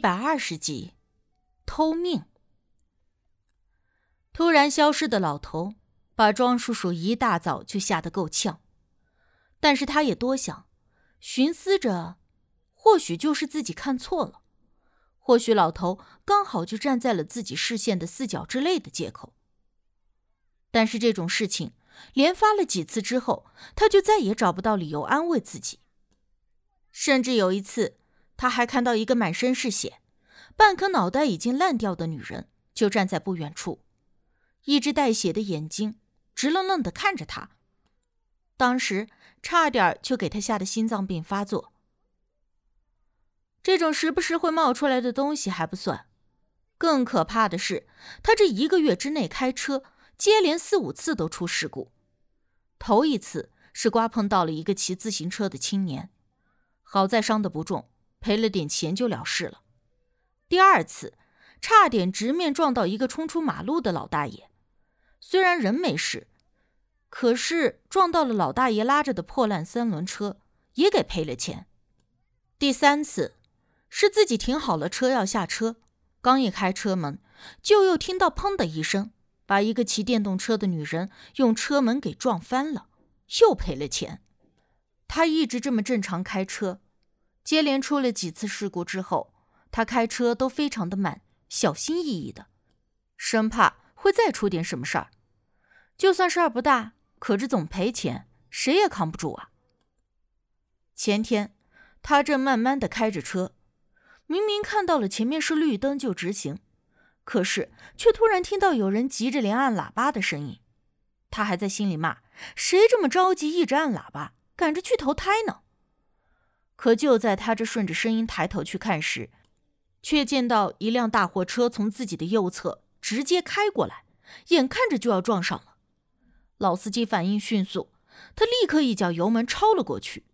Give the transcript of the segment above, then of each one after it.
百二十集，偷命。突然消失的老头，把庄叔叔一大早就吓得够呛。但是他也多想，寻思着，或许就是自己看错了，或许老头刚好就站在了自己视线的四角之类的借口。但是这种事情连发了几次之后，他就再也找不到理由安慰自己，甚至有一次。他还看到一个满身是血、半颗脑袋已经烂掉的女人，就站在不远处，一只带血的眼睛直愣愣的看着他。当时差点就给他吓得心脏病发作。这种时不时会冒出来的东西还不算，更可怕的是，他这一个月之内开车接连四五次都出事故。头一次是刮碰到了一个骑自行车的青年，好在伤得不重。赔了点钱就了事了。第二次，差点直面撞到一个冲出马路的老大爷，虽然人没事，可是撞到了老大爷拉着的破烂三轮车，也给赔了钱。第三次，是自己停好了车要下车，刚一开车门，就又听到砰的一声，把一个骑电动车的女人用车门给撞翻了，又赔了钱。他一直这么正常开车。接连出了几次事故之后，他开车都非常的慢，小心翼翼的，生怕会再出点什么事儿。就算事儿不大，可这总赔钱，谁也扛不住啊。前天，他正慢慢的开着车，明明看到了前面是绿灯就直行，可是却突然听到有人急着连按喇叭的声音。他还在心里骂：谁这么着急一直按喇叭，赶着去投胎呢？可就在他这顺着声音抬头去看时，却见到一辆大货车从自己的右侧直接开过来，眼看着就要撞上了。老司机反应迅速，他立刻一脚油门超了过去。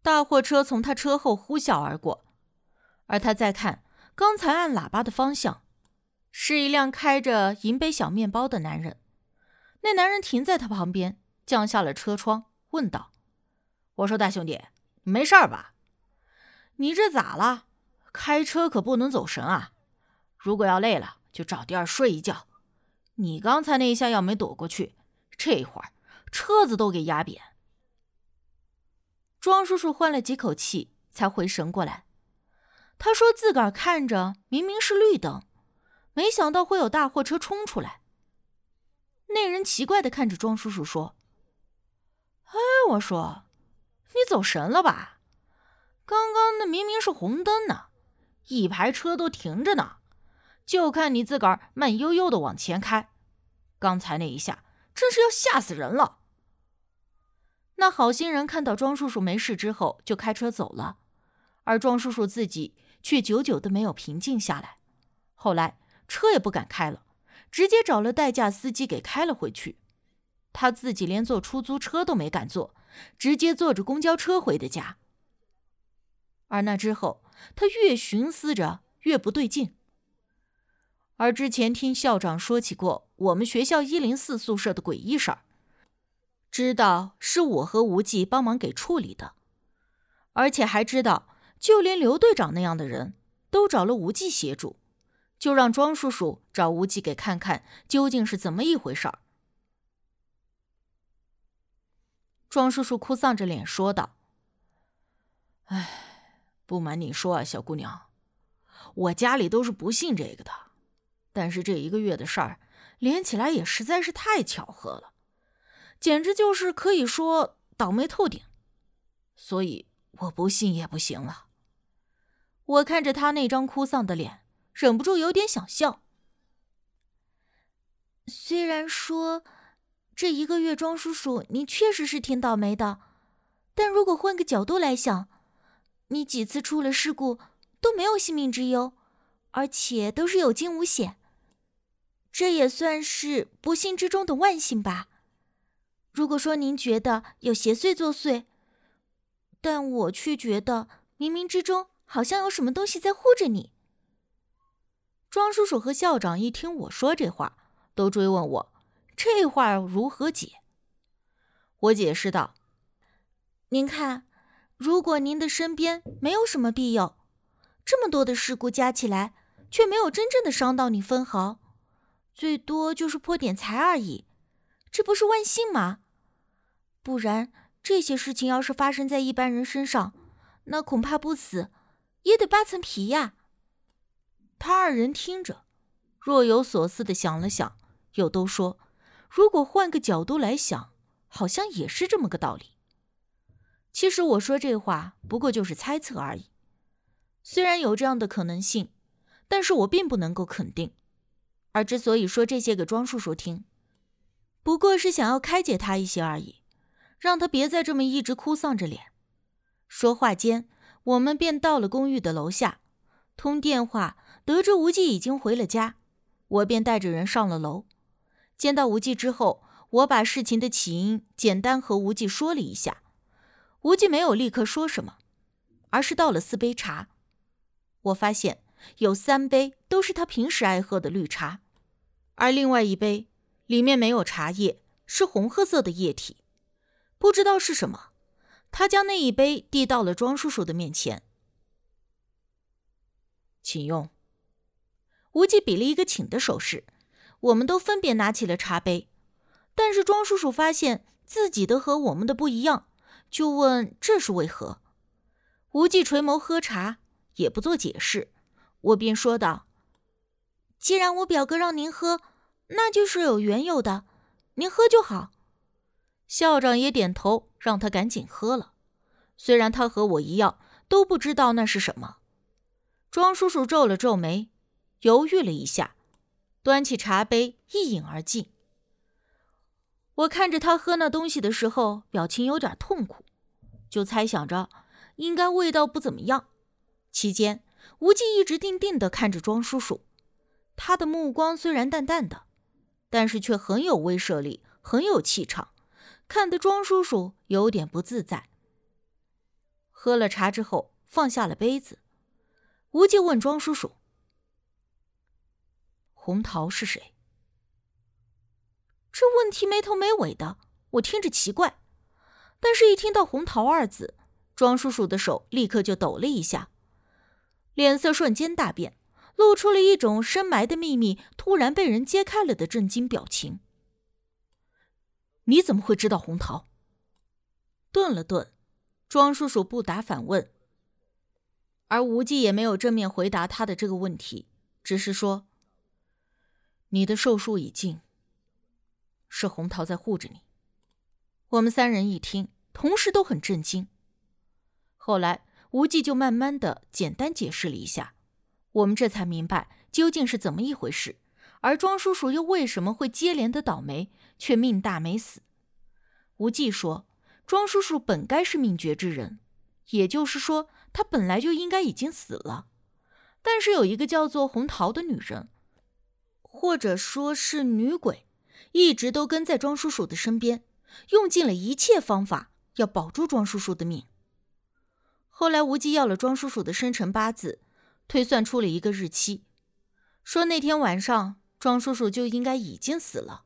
大货车从他车后呼啸而过，而他再看刚才按喇叭的方向，是一辆开着银杯小面包的男人。那男人停在他旁边，降下了车窗，问道：“我说大兄弟。”没事儿吧？你这咋了？开车可不能走神啊！如果要累了，就找地儿睡一觉。你刚才那一下要没躲过去，这会儿车子都给压扁。庄叔叔换了几口气，才回神过来。他说自个儿看着明明是绿灯，没想到会有大货车冲出来。那人奇怪的看着庄叔叔说：“哎，我说。”你走神了吧？刚刚那明明是红灯呢，一排车都停着呢，就看你自个儿慢悠悠的往前开。刚才那一下真是要吓死人了。那好心人看到庄叔叔没事之后，就开车走了，而庄叔叔自己却久久的没有平静下来。后来车也不敢开了，直接找了代驾司机给开了回去。他自己连坐出租车都没敢坐。直接坐着公交车回的家。而那之后，他越寻思着越不对劲。而之前听校长说起过我们学校一零四宿舍的诡异事儿，知道是我和无忌帮忙给处理的，而且还知道，就连刘队长那样的人都找了无忌协助，就让庄叔叔找无忌给看看究竟是怎么一回事儿。庄叔叔哭丧着脸说道：“哎，不瞒你说啊，小姑娘，我家里都是不信这个的。但是这一个月的事儿连起来也实在是太巧合了，简直就是可以说倒霉透顶。所以我不信也不行了。”我看着他那张哭丧的脸，忍不住有点想笑。虽然说。这一个月，庄叔叔，你确实是挺倒霉的。但如果换个角度来想，你几次出了事故都没有性命之忧，而且都是有惊无险，这也算是不幸之中的万幸吧。如果说您觉得有邪祟作祟，但我却觉得冥冥之中好像有什么东西在护着你。庄叔叔和校长一听我说这话，都追问我。这话如何解？我解释道：“您看，如果您的身边没有什么庇佑，这么多的事故加起来，却没有真正的伤到你分毫，最多就是破点财而已，这不是万幸吗？不然这些事情要是发生在一般人身上，那恐怕不死也得扒层皮呀。他二人听着，若有所思的想了想，又都说：“如果换个角度来想，好像也是这么个道理。”其实我说这话不过就是猜测而已，虽然有这样的可能性，但是我并不能够肯定。而之所以说这些给庄叔叔听，不过是想要开解他一些而已，让他别再这么一直哭丧着脸。说话间，我们便到了公寓的楼下，通电话。得知无忌已经回了家，我便带着人上了楼。见到无忌之后，我把事情的起因简单和无忌说了一下。无忌没有立刻说什么，而是倒了四杯茶。我发现有三杯都是他平时爱喝的绿茶，而另外一杯里面没有茶叶，是红褐色的液体，不知道是什么。他将那一杯递到了庄叔叔的面前，请用。无忌比了一个请的手势，我们都分别拿起了茶杯，但是庄叔叔发现自己的和我们的不一样，就问这是为何。无忌垂眸喝茶，也不做解释，我便说道：“既然我表哥让您喝，那就是有缘由的，您喝就好。”校长也点头，让他赶紧喝了，虽然他和我一样都不知道那是什么。庄叔叔皱了皱眉。犹豫了一下，端起茶杯一饮而尽。我看着他喝那东西的时候，表情有点痛苦，就猜想着应该味道不怎么样。期间，无忌一直定定地看着庄叔叔，他的目光虽然淡淡的，但是却很有威慑力，很有气场，看得庄叔叔有点不自在。喝了茶之后，放下了杯子，无忌问庄叔叔。红桃是谁？这问题没头没尾的，我听着奇怪。但是，一听到“红桃”二字，庄叔叔的手立刻就抖了一下，脸色瞬间大变，露出了一种深埋的秘密突然被人揭开了的震惊表情。你怎么会知道红桃？顿了顿，庄叔叔不答反问，而无忌也没有正面回答他的这个问题，只是说。你的寿数已尽，是红桃在护着你。我们三人一听，同时都很震惊。后来无忌就慢慢的简单解释了一下，我们这才明白究竟是怎么一回事。而庄叔叔又为什么会接连的倒霉，却命大没死？无忌说，庄叔叔本该是命绝之人，也就是说，他本来就应该已经死了。但是有一个叫做红桃的女人。或者说是女鬼，一直都跟在庄叔叔的身边，用尽了一切方法要保住庄叔叔的命。后来无忌要了庄叔叔的生辰八字，推算出了一个日期，说那天晚上庄叔叔就应该已经死了。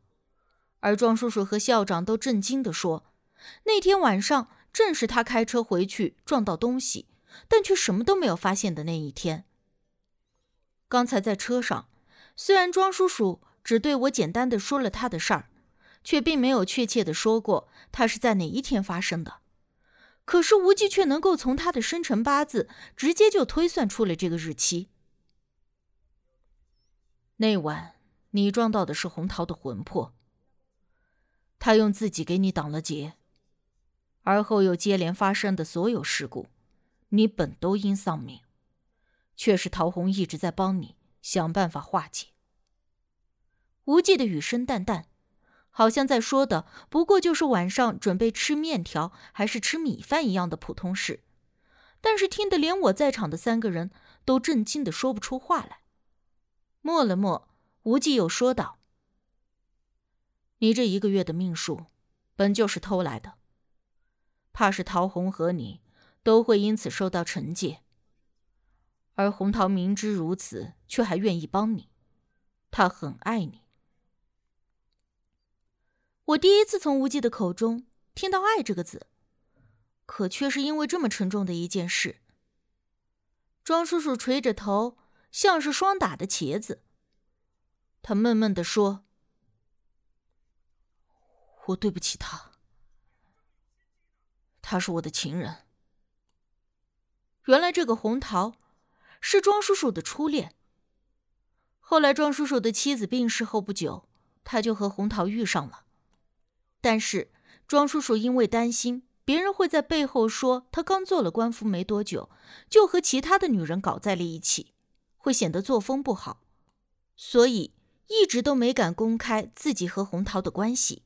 而庄叔叔和校长都震惊地说，那天晚上正是他开车回去撞到东西，但却什么都没有发现的那一天。刚才在车上。虽然庄叔叔只对我简单的说了他的事儿，却并没有确切的说过他是在哪一天发生的，可是无忌却能够从他的生辰八字直接就推算出了这个日期。那晚你撞到的是红桃的魂魄，他用自己给你挡了劫，而后又接连发生的所有事故，你本都应丧命，却是桃红一直在帮你。想办法化解。无忌的语声淡淡，好像在说的不过就是晚上准备吃面条还是吃米饭一样的普通事，但是听得连我在场的三个人都震惊的说不出话来。默了默，无忌又说道：“你这一个月的命数，本就是偷来的，怕是陶红和你都会因此受到惩戒。”而红桃明知如此，却还愿意帮你，他很爱你。我第一次从无忌的口中听到“爱”这个字，可却是因为这么沉重的一件事。庄叔叔垂着头，像是霜打的茄子。他闷闷地说：“我对不起他，他是我的情人。”原来这个红桃是庄叔叔的初恋。后来庄叔叔的妻子病逝后不久，他就和红桃遇上了。但是庄叔叔因为担心别人会在背后说他刚做了官夫没多久，就和其他的女人搞在了一起，会显得作风不好，所以。一直都没敢公开自己和红桃的关系，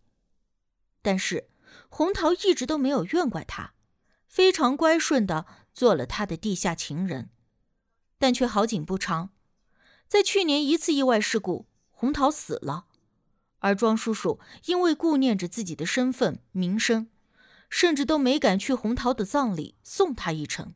但是红桃一直都没有怨怪他，非常乖顺的做了他的地下情人。但却好景不长，在去年一次意外事故，红桃死了，而庄叔叔因为顾念着自己的身份名声，甚至都没敢去红桃的葬礼送他一程。